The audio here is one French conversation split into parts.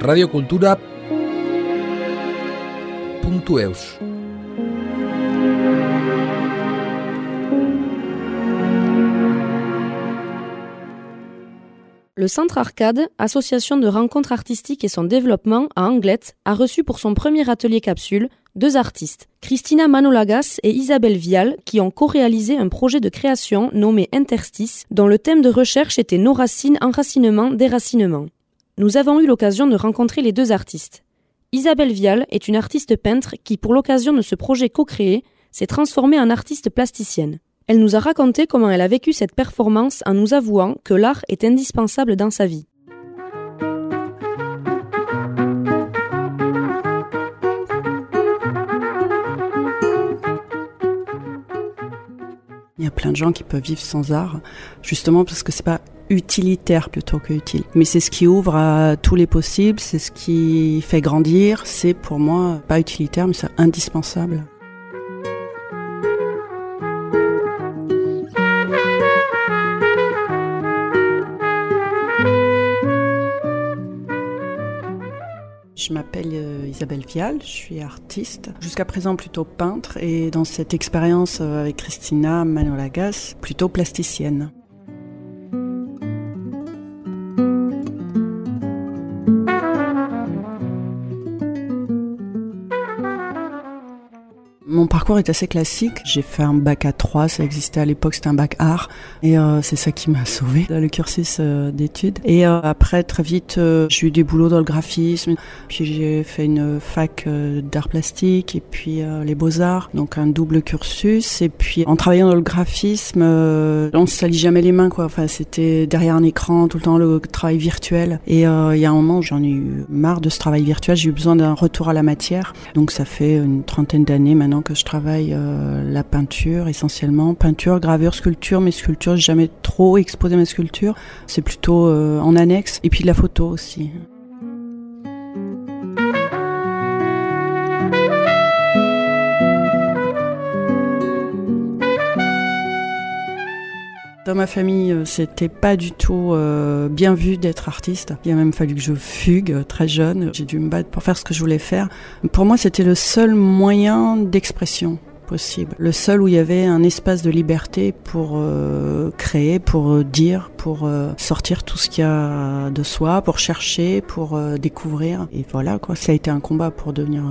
radiocultura.eus Le Centre Arcade, association de rencontres artistiques et son développement à Anglette, a reçu pour son premier atelier capsule deux artistes, Christina Manolagas et Isabelle Vial, qui ont co-réalisé un projet de création nommé Interstice, dont le thème de recherche était nos racines, enracinement, déracinement. Nous avons eu l'occasion de rencontrer les deux artistes. Isabelle Vial est une artiste peintre qui, pour l'occasion de ce projet co-créé, s'est transformée en artiste plasticienne. Elle nous a raconté comment elle a vécu cette performance en nous avouant que l'art est indispensable dans sa vie. Il y a plein de gens qui peuvent vivre sans art, justement parce que c'est pas utilitaire plutôt que utile. Mais c'est ce qui ouvre à tous les possibles, c'est ce qui fait grandir. C'est pour moi pas utilitaire, mais c'est indispensable. Je m'appelle euh, Isabelle Vial, je suis artiste, jusqu'à présent plutôt peintre et dans cette expérience euh, avec Christina Manolagas, plutôt plasticienne. Parcours est assez classique. J'ai fait un bac à 3, ça existait à l'époque, c'était un bac art. Et euh, c'est ça qui m'a sauvé le cursus euh, d'études. Et euh, après, très vite, j'ai eu des boulots dans le graphisme. Puis j'ai fait une fac d'art plastique et puis les beaux-arts, donc un double cursus. Et puis en travaillant dans le graphisme, on se salit jamais les mains, quoi. Enfin, c'était derrière un écran, tout le temps le travail virtuel. Et il y a un moment, j'en ai eu marre de ce travail virtuel. J'ai eu besoin d'un retour à la matière. Donc ça fait une trentaine d'années maintenant que je travaille euh, la peinture essentiellement. Peinture, gravure, sculpture. Mes sculptures, j'ai jamais trop exposé mes sculptures. C'est plutôt euh, en annexe. Et puis de la photo aussi. Dans ma famille, euh, c'était pas du tout euh, bien vu d'être artiste. Il a même fallu que je fugue euh, très jeune. J'ai dû me battre pour faire ce que je voulais faire. Pour moi, c'était le seul moyen d'expression possible. Le seul où il y avait un espace de liberté pour créer, pour dire, pour sortir tout ce qu'il y a de soi, pour chercher, pour découvrir. Et voilà, quoi. Ça a été un combat pour devenir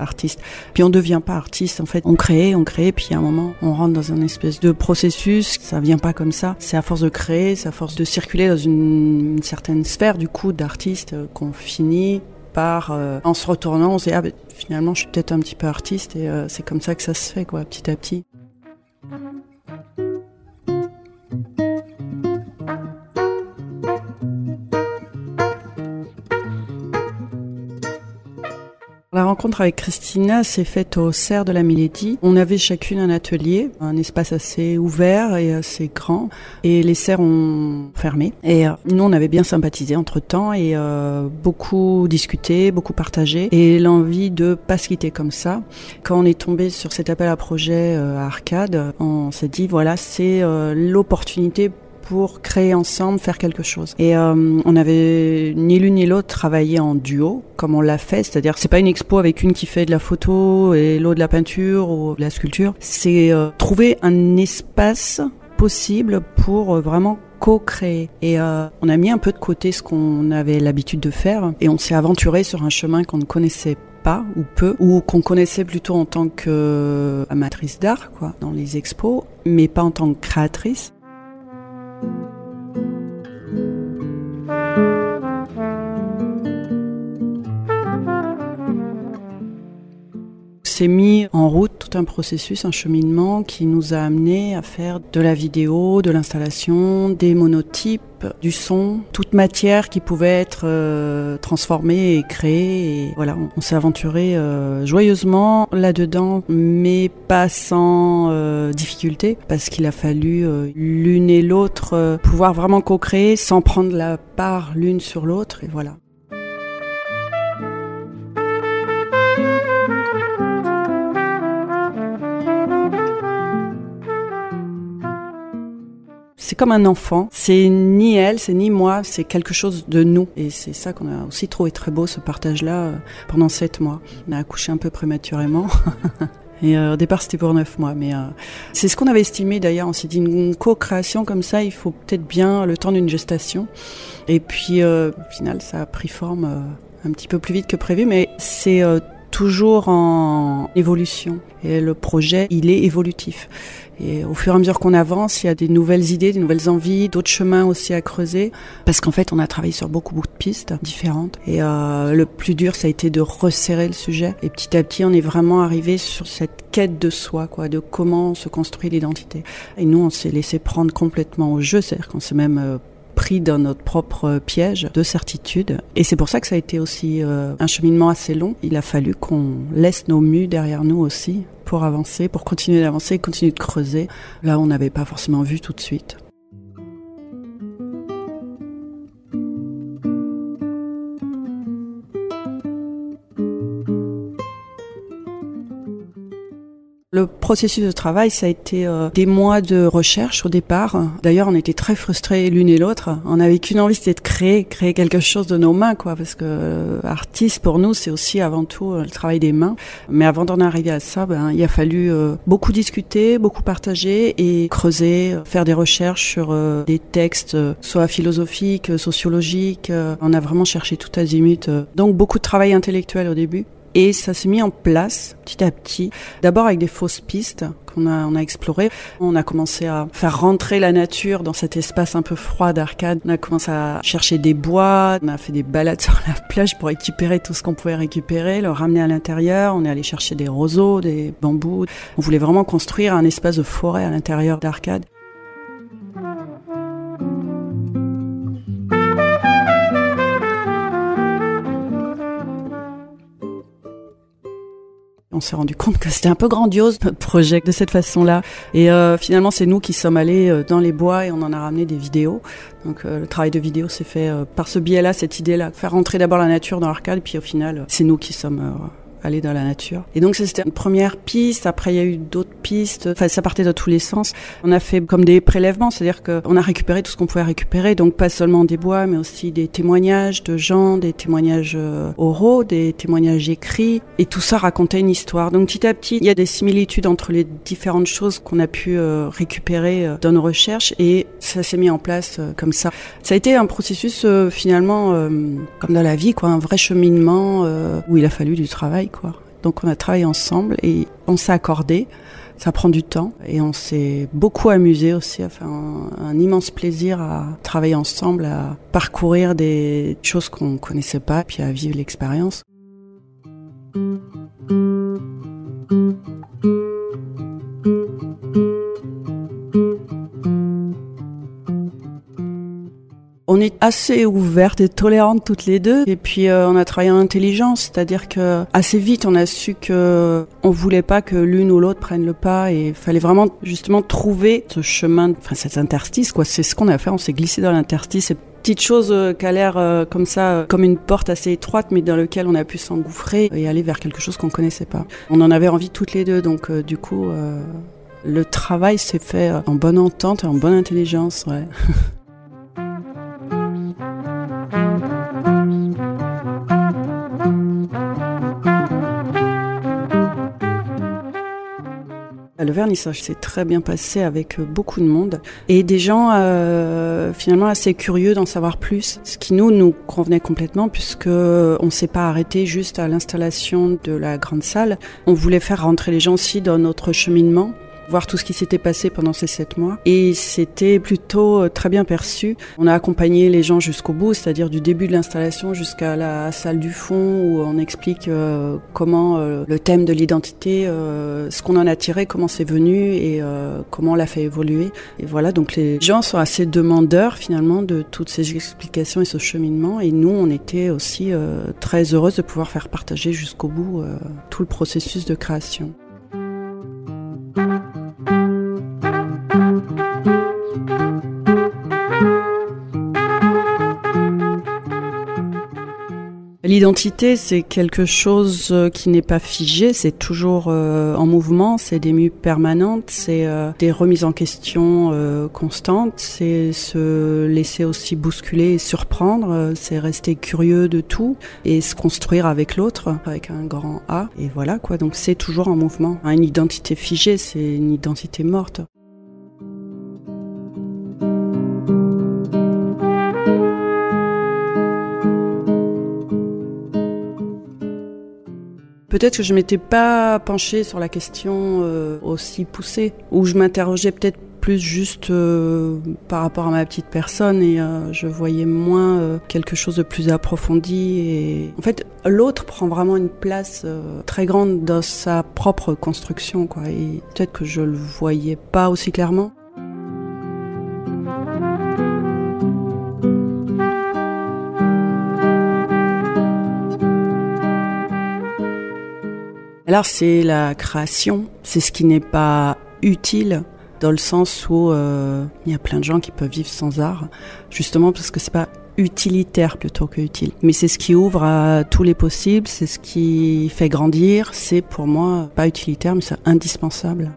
artiste. Puis on devient pas artiste en fait. On crée, on crée, puis à un moment on rentre dans un espèce de processus. Ça vient pas comme ça. C'est à force de créer, c'est à force de circuler dans une, certaine sphère du coup d'artiste euh, qu'on finit par euh, en se retournant, on se dit ah, ben, finalement je suis peut-être un petit peu artiste et euh, c'est comme ça que ça se fait quoi, petit à petit. Rencontre avec Christina s'est faite au Cerf de la Mélodie. On avait chacune un atelier, un espace assez ouvert et assez grand. Et les serres ont fermé. Et euh, nous, on avait bien sympathisé entre temps et euh, beaucoup discuté, beaucoup partagé. Et l'envie de pas se quitter comme ça. Quand on est tombé sur cet appel à projet euh, à Arcade, on s'est dit, voilà, c'est l'opportunité pour créer ensemble, faire quelque chose. Et euh, on avait ni l'une ni l'autre travaillé en duo, comme on l'a fait, c'est-à-dire c'est pas une expo avec une qui fait de la photo et l'autre de la peinture ou de la sculpture. C'est euh, trouver un espace possible pour euh, vraiment co-créer. Et on a mis un peu de côté ce qu'on avait l'habitude de faire et on s'est aventuré sur un chemin qu'on ne connaissait pas ou peu, ou qu'on connaissait plutôt en tant qu'amatrice d'art, quoi, dans les expos, mais pas en tant que créatrice. S'est mis en route tout un processus, un cheminement qui nous a amené à faire de la vidéo, de l'installation, des monotypes, du son, toute matière qui pouvait être euh, transformée et créée. Et voilà, on, s'est aventuré euh, joyeusement là-dedans, mais pas sans euh, difficulté, parce qu'il a fallu l'une et l'autre pouvoir vraiment co-créer sans prendre la part l'une sur l'autre. Et voilà. C'est comme un enfant. C'est ni elle, c'est ni moi, c'est quelque chose de nous. Et c'est ça qu'on a aussi trouvé très beau, ce partage-là, euh, pendant sept mois. On a accouché un peu prématurément. Et euh, au départ, c'était pour neuf mois. Mais euh, c'est ce qu'on avait estimé d'ailleurs. On s'est dit une co-création comme ça, il faut peut-être bien le temps d'une gestation. Et puis, au final, ça a pris forme un petit peu plus vite que prévu. Mais c'est toujours en évolution. Et le projet, il est évolutif. Et au fur et à mesure qu'on avance, il y a des nouvelles idées, des nouvelles envies, d'autres chemins aussi à creuser. Parce qu'en fait, on a travaillé sur beaucoup, beaucoup de pistes différentes. Et euh, le plus dur, ça a été de resserrer le sujet. Et petit à petit, on est vraiment arrivé sur cette quête de soi, quoi, de comment se construit l'identité. Et nous, on s'est laissé prendre complètement au jeu, c'est-à-dire qu'on s'est même euh, pris dans notre propre piège de certitude. Et c'est pour ça que ça a été aussi euh, un cheminement assez long. Il a fallu qu'on laisse nos mus derrière nous aussi pour avancer, pour continuer d'avancer, continuer de creuser. Là, on n'avait pas forcément vu tout de suite. Processus de travail, ça a été euh, des mois de recherche au départ. D'ailleurs, on était très frustrés l'une et l'autre. On avait qu'une envie, c'était de créer, créer quelque chose de nos mains, quoi. Parce que euh, artiste, pour nous, c'est aussi avant tout euh, le travail des mains. Mais avant d'en arriver à ça, ben, il a fallu beaucoup discuter, beaucoup partager et creuser, faire des recherches sur des textes, soit philosophiques, sociologiques. on a vraiment cherché tout azimut. Donc beaucoup de travail intellectuel au début. Et ça s'est mis en place petit à petit, d'abord avec des fausses pistes qu'on a, on a explorées. On a commencé à faire rentrer la nature dans cet espace un peu froid d'arcade. On a commencé à chercher des bois, on a fait des balades sur la plage pour récupérer tout ce qu'on pouvait récupérer, le ramener à l'intérieur. On est allé chercher des roseaux, des bambous. On voulait vraiment construire un espace de forêt à l'intérieur d'arcade. On s'est rendu compte que c'était un peu grandiose notre projet de cette façon-là. Et euh, finalement, c'est nous qui sommes allés euh, dans les bois et on en a ramené des vidéos. Donc euh, le travail de vidéo s'est fait par ce biais-là, cette idée-là, faire rentrer d'abord la nature dans l'arcade, puis au final, c'est nous qui sommes aller dans la nature. Et donc c'était une première piste. Après il y a eu d'autres pistes. Enfin ça partait de tous les sens. On a fait comme des prélèvements, c'est-à-dire qu'on a récupéré tout ce qu'on pouvait récupérer. Donc pas seulement des bois, mais aussi des témoignages de gens, des témoignages euh, oraux, des témoignages écrits. Et tout ça racontait une histoire. Donc petit à petit il y a des similitudes entre les différentes choses qu'on a pu euh, récupérer euh, dans nos recherches et ça s'est mis en place comme ça. Ça a été un processus finalement comme dans la vie, quoi, un vrai cheminement où il a fallu du travail. Donc on a travaillé ensemble et on s'est accordé. Ça prend du temps et on s'est beaucoup amusé aussi, enfin un, immense plaisir à travailler ensemble, à parcourir des choses qu'on connaissait pas, puis à vivre l'expérience. On est assez ouvertes et tolérantes toutes les deux. Et puis euh, on a travaillé en intelligence, c'est-à-dire que assez vite on a su que on voulait pas que l'une ou l'autre prenne le pas et il fallait vraiment justement trouver ce chemin, enfin cet interstice quoi. C'est ce qu'on a fait, on s'est glissé dans l'interstice. Cette petite chose euh, qui a l'air euh, comme ça, comme une porte assez étroite, mais dans lequel on a pu s'engouffrer et aller vers quelque chose qu'on connaissait pas. On en avait envie toutes les deux, donc du coup. Le travail s'est fait en bonne entente et en bonne intelligence, ouais. vernissage s'est très bien passé avec euh, beaucoup de monde et des gens euh, finalement assez curieux d'en savoir plus, ce qui nous nous convenait complètement puisque on s'est pas arrêté juste à l'installation de la grande salle. On voulait faire rentrer les gens aussi dans notre cheminement voir tout ce qui s'était passé pendant ces sept mois. Et c'était plutôt euh, très bien perçu. On a accompagné les gens jusqu'au bout, c'est-à-dire du début de l'installation jusqu'à la salle du fond où on explique euh, comment euh, le thème de l'identité, ce qu'on en a tiré, comment c'est venu et comment on l'a fait évoluer. Et voilà, donc les gens sont assez demandeurs finalement de toutes ces explications et ce cheminement. Et nous, on était aussi très heureuses de pouvoir faire partager jusqu'au bout tout le processus de création. L'identité, c'est quelque chose euh, qui n'est pas figé, c'est toujours euh, en mouvement, c'est des mues permanentes, c'est euh, des remises en question constantes, c'est se laisser aussi bousculer et surprendre, c'est rester curieux de tout et se construire avec l'autre, avec un grand A. Et voilà quoi, donc c'est toujours en mouvement. Une identité figée, c'est une identité morte. Peut-être que je m'étais pas penchée sur la question euh, aussi poussée, ou je m'interrogeais peut-être plus juste euh, par rapport à ma petite personne et euh, je voyais moins quelque chose de plus approfondi et en fait l'autre prend vraiment une place très grande dans sa propre construction quoi. Et peut-être que je le voyais pas aussi clairement Alors c'est la création, c'est ce qui n'est pas utile dans le sens où euh, il y a plein de gens qui peuvent vivre sans art, justement parce que c'est pas utilitaire plutôt que utile. Mais c'est ce qui ouvre à tous les possibles, c'est ce qui fait grandir, c'est pour moi pas utilitaire mais c'est indispensable.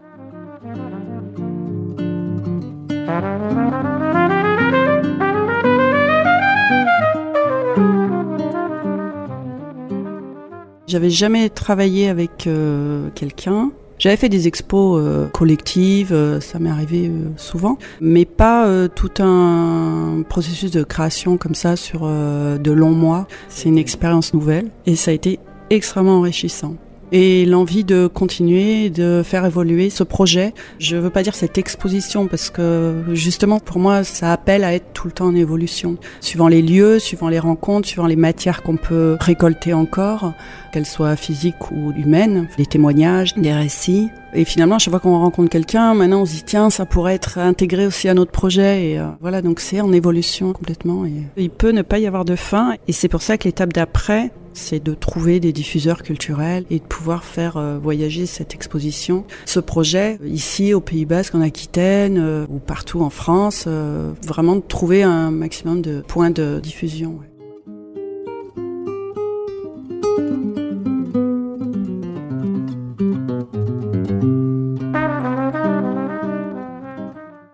J'avais jamais travaillé avec euh, quelqu'un. J'avais fait des expos euh, collectives, euh, ça m'est arrivé souvent, mais pas tout un processus de création comme ça sur de longs mois. C'est une expérience nouvelle et ça a été extrêmement enrichissant et l'envie de continuer, de faire évoluer ce projet. Je veux pas dire cette exposition parce que justement pour moi ça appelle à être tout le temps en évolution, suivant les lieux, suivant les rencontres, suivant les matières qu'on peut récolter encore, qu'elles soient physiques ou humaines, des témoignages, des récits. Et finalement, chaque fois qu'on rencontre quelqu'un, maintenant on se dit tiens, ça pourrait être intégré aussi à notre projet. Et euh, voilà, donc c'est en évolution complètement. Il peut ne pas y avoir de fin. Et c'est pour ça que l'étape d'après, c'est de trouver des diffuseurs culturels et de pouvoir faire euh, voyager cette exposition. Ce projet, ici au Pays Basque, en Aquitaine euh, ou partout en France, euh, vraiment de trouver un maximum de points de diffusion.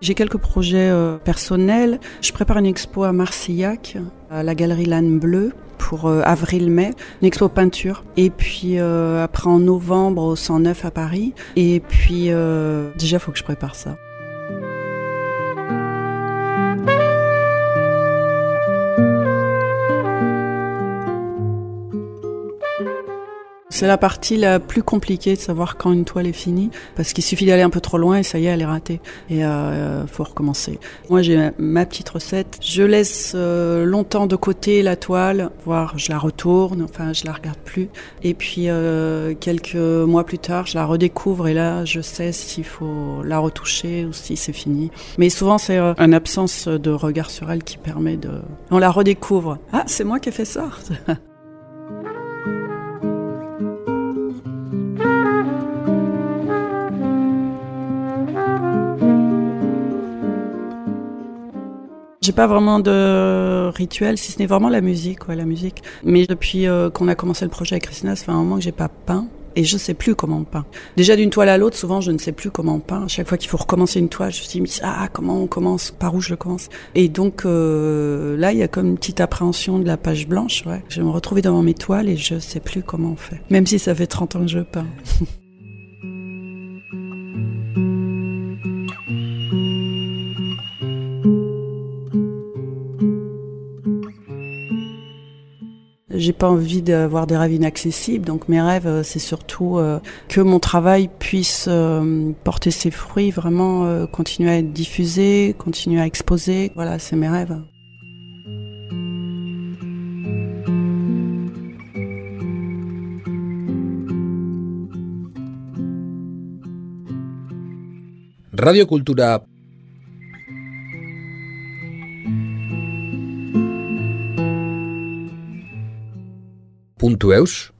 J'ai quelques projets personnels. Je prépare une expo à Marcillac, à la galerie L'Anne Bleue pour euh, avril-mai, une expo peinture. Et puis euh, après en novembre au 109 à Paris. Et puis euh, déjà, faut que je prépare ça. C'est la partie la plus compliquée de savoir quand une toile est finie, parce qu'il suffit d'aller un peu trop loin et ça y est, elle est ratée. Et euh, faut recommencer. Moi, j'ai ma petite recette. Je laisse euh, longtemps de côté la toile, voire je la retourne, enfin, je la regarde plus. Et puis euh, quelques mois plus tard, je la redécouvre et là, je sais s'il faut la retoucher ou si c'est fini. Mais souvent, c'est euh, une absence de regard sur elle qui permet de. On la redécouvre. Ah, c'est moi qui ai fait ça. J'ai pas vraiment de rituel, si ce n'est vraiment la musique, ouais, la musique. Mais depuis euh, qu'on a commencé le projet avec Christina, ça fait un moment que j'ai pas peint. Et je sais plus comment on peint. Déjà d'une toile à l'autre, souvent je ne sais plus comment on peint. chaque fois qu'il faut recommencer une toile, je me dis ah comment on commence, par où je commence? Et donc euh, là, il y a comme une petite appréhension de la page blanche. Ouais. Je vais me retrouver devant mes toiles et je sais plus comment on fait. Même si ça fait 30 ans que je peins. pas envie d'avoir des rêves inaccessibles, donc mes rêves, euh, c'est surtout euh, que mon travail puisse euh, porter ses fruits, vraiment continuer à être diffusé, continuer à exposer. Voilà, c'est mes rêves. Radio Cultura Ponteus